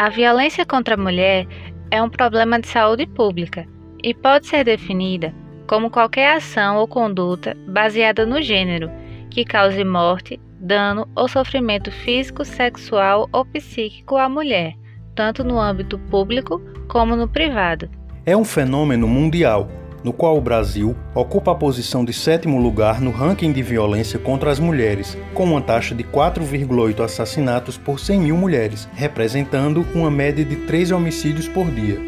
A violência contra a mulher é um problema de saúde pública e pode ser definida como qualquer ação ou conduta baseada no gênero que cause morte, dano ou sofrimento físico, sexual ou psíquico à mulher, tanto no âmbito público como no privado. É um fenômeno mundial, no qual o Brasil ocupa a posição de sétimo lugar no ranking de violência contra as mulheres, com uma taxa de 4,8 assassinatos por 100 mil mulheres, representando uma média de 3 homicídios por dia.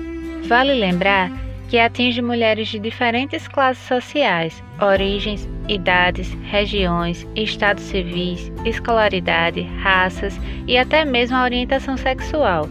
Vale lembrar que atinge mulheres de diferentes classes sociais, origens, idades, regiões, estados civis, escolaridade, raças e até mesmo a orientação sexual.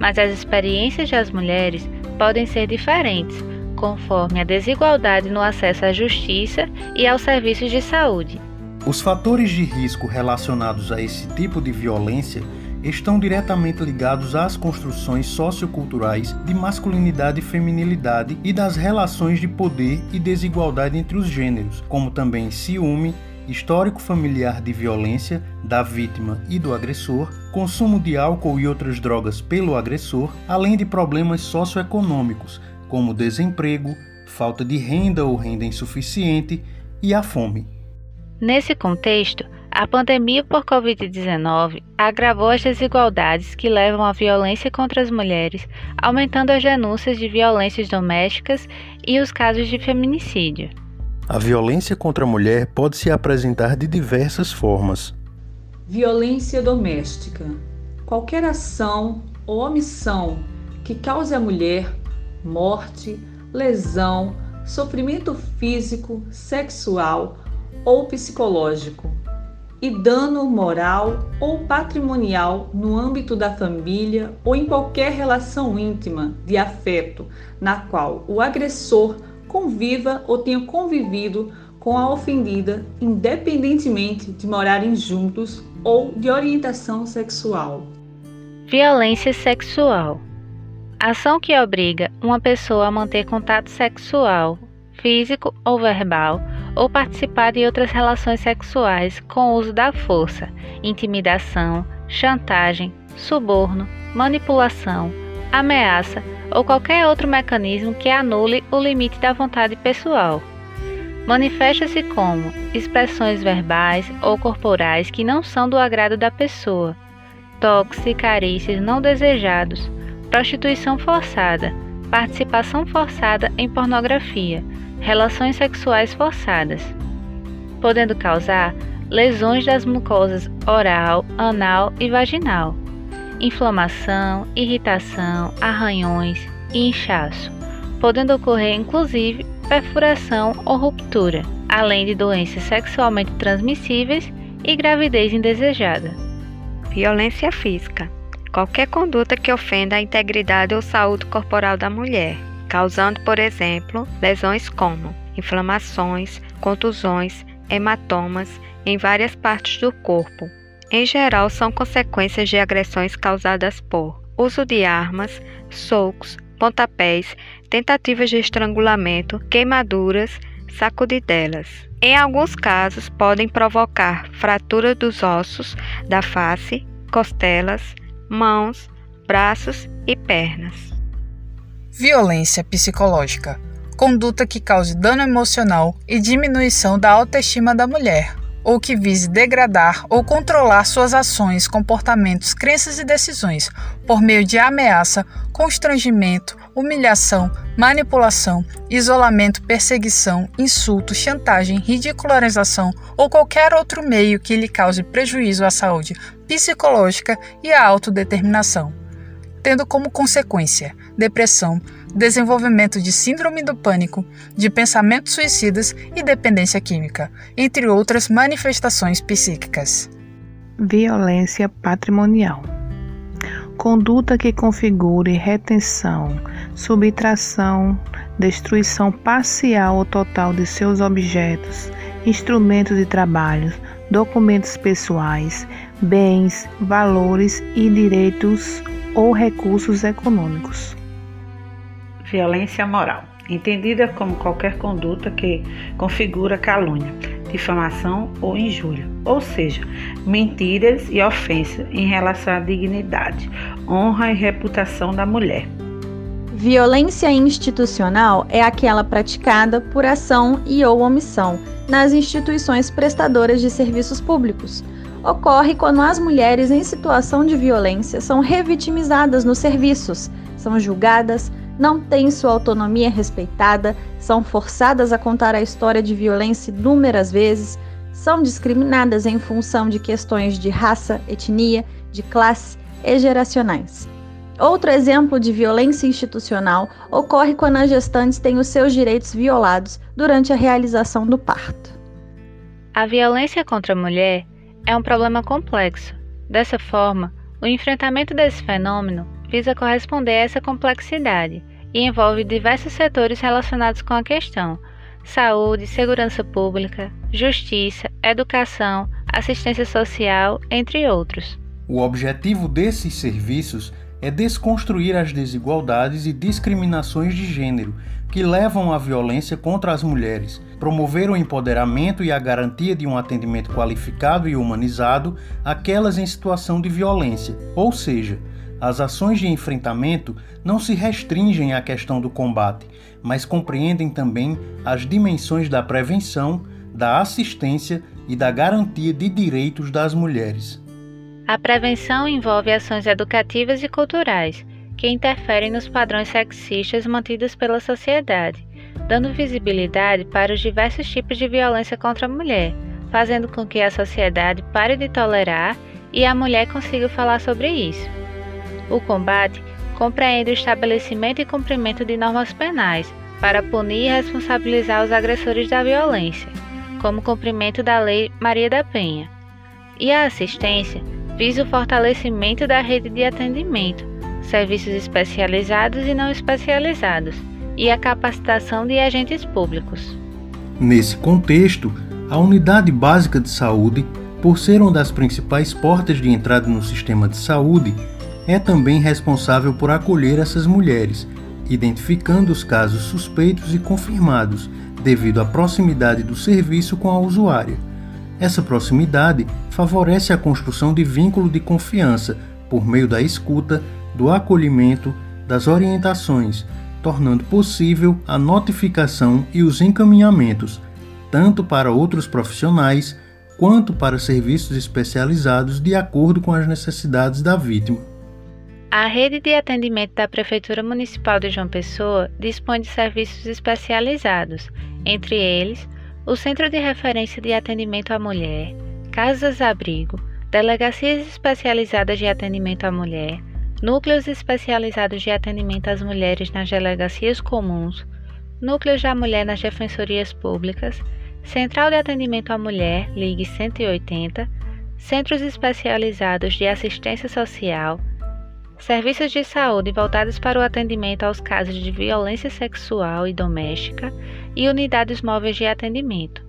Mas as experiências das mulheres podem ser diferentes, conforme a desigualdade no acesso à justiça e aos serviços de saúde. Os fatores de risco relacionados a esse tipo de violência estão diretamente ligados às construções socioculturais de masculinidade e feminilidade e das relações de poder e desigualdade entre os gêneros, como também ciúme, histórico familiar de violência da vítima e do agressor, consumo de álcool e outras drogas pelo agressor, além de problemas socioeconômicos, como desemprego, falta de renda ou renda insuficiente e a fome. Nesse contexto, a pandemia por Covid-19 agravou as desigualdades que levam à violência contra as mulheres, aumentando as denúncias de violências domésticas e os casos de feminicídio. A violência contra a mulher pode se apresentar de diversas formas. Violência doméstica. Qualquer ação ou omissão que cause à mulher morte, lesão, sofrimento físico, sexual ou psicológico e dano moral ou patrimonial no âmbito da família ou em qualquer relação íntima de afeto na qual o agressor conviva ou tenha convivido com a ofendida, independentemente de morarem juntos ou de orientação sexual. Violência sexual. Ação que obriga uma pessoa a manter contato sexual, físico ou verbal ou participar de outras relações sexuais com uso da força, intimidação, chantagem, suborno, manipulação, ameaça ou qualquer outro mecanismo que anule o limite da vontade pessoal. Manifesta-se como expressões verbais ou corporais que não são do agrado da pessoa, toques e carícias não desejados, prostituição forçada, participação forçada em pornografia, relações sexuais forçadas, podendo causar lesões das mucosas oral, anal e vaginal, inflamação, irritação, arranhões e inchaço, podendo ocorrer inclusive perfuração ou ruptura, além de doenças sexualmente transmissíveis e gravidez indesejada. Violência física. Qualquer conduta que ofenda a integridade ou saúde corporal da mulher, causando, por exemplo, lesões como inflamações, contusões, hematomas em várias partes do corpo. Em geral, são consequências de agressões causadas por uso de armas, socos, pontapés, tentativas de estrangulamento, queimaduras, sacudidelas. Em alguns casos, podem provocar fratura dos ossos da face, costelas, mãos, braços e pernas. Violência psicológica conduta que cause dano emocional e diminuição da autoestima da mulher, ou que vise degradar ou controlar suas ações, comportamentos, crenças e decisões por meio de ameaça, constrangimento, humilhação, manipulação, isolamento, perseguição, insulto, chantagem, ridicularização ou qualquer outro meio que lhe cause prejuízo à saúde psicológica e à autodeterminação, tendo como consequência depressão, desenvolvimento de síndrome do pânico, de pensamentos suicidas e dependência química, entre outras manifestações psíquicas. Violência patrimonial. Conduta que configure retenção, subtração, destruição parcial ou total de seus objetos, instrumentos de trabalho, documentos pessoais, bens, valores e direitos ou recursos econômicos Violência moral, entendida como qualquer conduta que configura calúnia, difamação ou injúria, ou seja, mentiras e ofensas em relação à dignidade, honra e reputação da mulher. Violência institucional é aquela praticada por ação e ou omissão nas instituições prestadoras de serviços públicos. Ocorre quando as mulheres em situação de violência são revitimizadas nos serviços, são julgadas, não têm sua autonomia respeitada, são forçadas a contar a história de violência inúmeras vezes, são discriminadas em função de questões de raça, etnia, de classe e geracionais. Outro exemplo de violência institucional ocorre quando as gestantes têm os seus direitos violados durante a realização do parto. A violência contra a mulher é um problema complexo. Dessa forma, o enfrentamento desse fenômeno visa corresponder a essa complexidade e envolve diversos setores relacionados com a questão: saúde, segurança pública, justiça, educação, assistência social, entre outros. O objetivo desses serviços é desconstruir as desigualdades e discriminações de gênero que levam à violência contra as mulheres, promover o empoderamento e a garantia de um atendimento qualificado e humanizado àquelas em situação de violência, ou seja, as ações de enfrentamento não se restringem à questão do combate, mas compreendem também as dimensões da prevenção, da assistência e da garantia de direitos das mulheres. A prevenção envolve ações educativas e culturais que interferem nos padrões sexistas mantidos pela sociedade, dando visibilidade para os diversos tipos de violência contra a mulher, fazendo com que a sociedade pare de tolerar e a mulher consiga falar sobre isso. O combate compreende o estabelecimento e cumprimento de normas penais para punir e responsabilizar os agressores da violência, como cumprimento da Lei Maria da Penha. E a assistência visa o fortalecimento da rede de atendimento, serviços especializados e não especializados, e a capacitação de agentes públicos. Nesse contexto, a Unidade Básica de Saúde, por ser uma das principais portas de entrada no sistema de saúde, é também responsável por acolher essas mulheres, identificando os casos suspeitos e confirmados, devido à proximidade do serviço com a usuária. Essa proximidade favorece a construção de vínculo de confiança por meio da escuta, do acolhimento, das orientações, tornando possível a notificação e os encaminhamentos, tanto para outros profissionais quanto para serviços especializados de acordo com as necessidades da vítima. A rede de atendimento da Prefeitura Municipal de João Pessoa dispõe de serviços especializados, entre eles o Centro de Referência de Atendimento à Mulher, Casas-Abrigo, Delegacias Especializadas de Atendimento à Mulher, Núcleos Especializados de Atendimento às Mulheres nas Delegacias Comuns, Núcleos da Mulher nas Defensorias Públicas, Central de Atendimento à Mulher, Ligue 180, Centros Especializados de Assistência Social, serviços de saúde voltados para o atendimento aos casos de violência sexual e doméstica e unidades móveis de atendimento.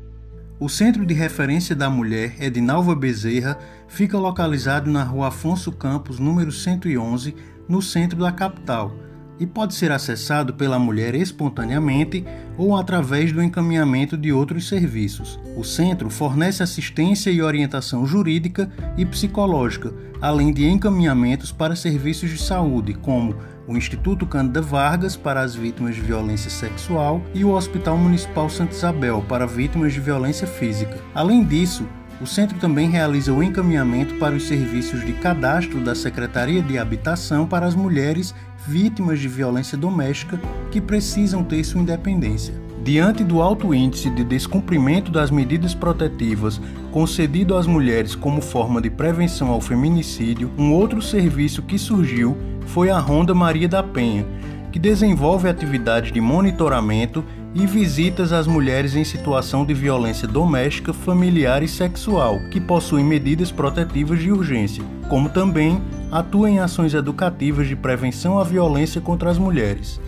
O Centro de Referência da Mulher Edinalva Bezerra fica localizado na Rua Afonso Campos, número 111, no centro da capital e pode ser acessado pela mulher espontaneamente ou através do encaminhamento de outros serviços. O centro fornece assistência e orientação jurídica e psicológica, além de encaminhamentos para serviços de saúde, como o Instituto Cândida Vargas para as vítimas de violência sexual e o Hospital Municipal Santa Isabel para vítimas de violência física. Além disso, o centro também realiza o encaminhamento para os serviços de cadastro da Secretaria de Habitação para as mulheres vítimas de violência doméstica que precisam ter sua independência. Diante do alto índice de descumprimento das medidas protetivas concedido às mulheres como forma de prevenção ao feminicídio, um outro serviço que surgiu foi a Ronda Maria da Penha, que desenvolve atividades de monitoramento e visitas às mulheres em situação de violência doméstica, familiar e sexual, que possuem medidas protetivas de urgência, como também atua em ações educativas de prevenção à violência contra as mulheres.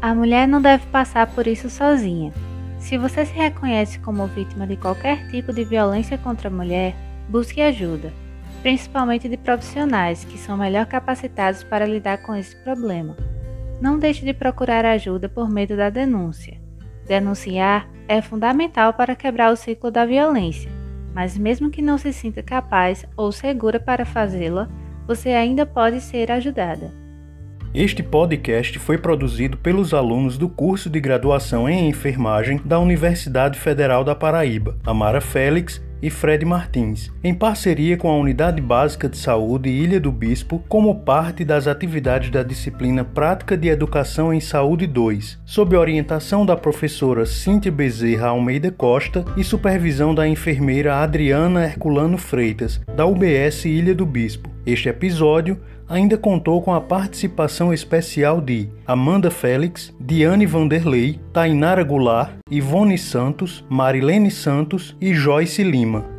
A mulher não deve passar por isso sozinha. Se você se reconhece como vítima de qualquer tipo de violência contra a mulher, busque ajuda, principalmente de profissionais que são melhor capacitados para lidar com esse problema. Não deixe de procurar ajuda por medo da denúncia. Denunciar é fundamental para quebrar o ciclo da violência, mas mesmo que não se sinta capaz ou segura para fazê-la, você ainda pode ser ajudada. Este podcast foi produzido pelos alunos do curso de graduação em enfermagem da Universidade Federal da Paraíba, Amara Félix e Fred Martins, em parceria com a Unidade Básica de Saúde Ilha do Bispo, como parte das atividades da disciplina Prática de Educação em Saúde 2, sob orientação da professora Cíntia Bezerra Almeida Costa e supervisão da enfermeira Adriana Herculano Freitas, da UBS Ilha do Bispo. Este episódio ainda contou com a participação especial de Amanda Félix, Diane Vanderlei, Tainara Goulart, Ivone Santos, Marilene Santos e Joyce Lima.